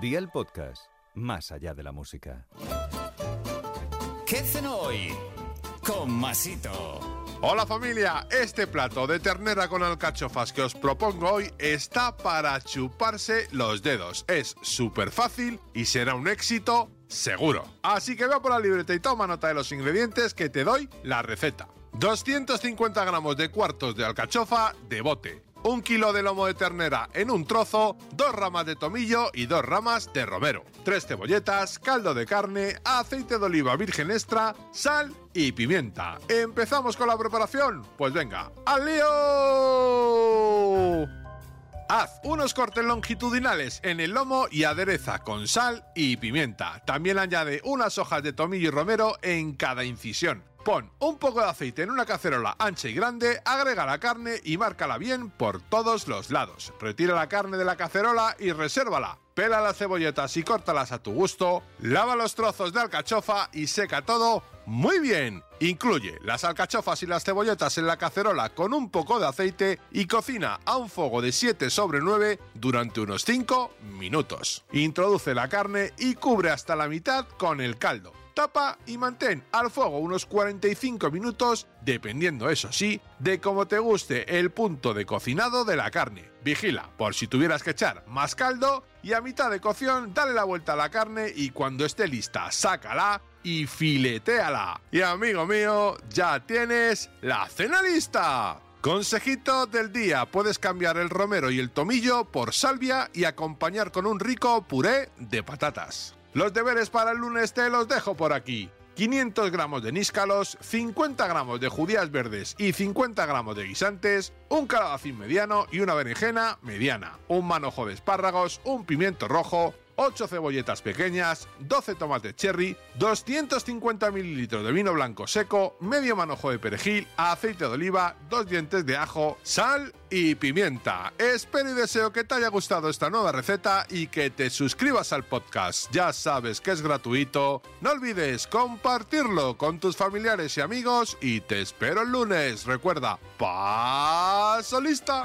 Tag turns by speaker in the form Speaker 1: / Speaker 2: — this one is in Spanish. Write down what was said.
Speaker 1: Día el podcast, más allá de la música.
Speaker 2: ¿Qué cenó hoy? Con Masito.
Speaker 3: Hola familia, este plato de ternera con alcachofas que os propongo hoy está para chuparse los dedos. Es súper fácil y será un éxito seguro. Así que ve por la libreta y toma nota de los ingredientes que te doy la receta. 250 gramos de cuartos de alcachofa de bote, un kilo de lomo de ternera en un trozo, dos ramas de tomillo y dos ramas de romero, tres cebolletas, caldo de carne, aceite de oliva virgen extra, sal y pimienta. ¿Empezamos con la preparación? Pues venga, ¡al lío! Haz unos cortes longitudinales en el lomo y adereza con sal y pimienta. También añade unas hojas de tomillo y romero en cada incisión. Pon un poco de aceite en una cacerola ancha y grande, agrega la carne y márcala bien por todos los lados. Retira la carne de la cacerola y resérvala. Pela las cebolletas y córtalas a tu gusto. Lava los trozos de alcachofa y seca todo muy bien. Incluye las alcachofas y las cebolletas en la cacerola con un poco de aceite y cocina a un fuego de 7 sobre 9 durante unos 5 minutos. Introduce la carne y cubre hasta la mitad con el caldo y mantén al fuego unos 45 minutos, dependiendo eso sí, de cómo te guste el punto de cocinado de la carne. Vigila por si tuvieras que echar más caldo y a mitad de cocción dale la vuelta a la carne y cuando esté lista sácala y filetéala. Y amigo mío, ya tienes la cena lista. Consejito del día, puedes cambiar el romero y el tomillo por salvia y acompañar con un rico puré de patatas. Los deberes para el lunes te los dejo por aquí. 500 gramos de níscalos, 50 gramos de judías verdes y 50 gramos de guisantes, un calabacín mediano y una berenjena mediana, un manojo de espárragos, un pimiento rojo, 8 cebolletas pequeñas, 12 tomates cherry, 250 mililitros de vino blanco seco, medio manojo de perejil, aceite de oliva, dos dientes de ajo, sal y pimienta. Espero y deseo que te haya gustado esta nueva receta y que te suscribas al podcast. Ya sabes que es gratuito. No olvides compartirlo con tus familiares y amigos y te espero el lunes. Recuerda, paso lista.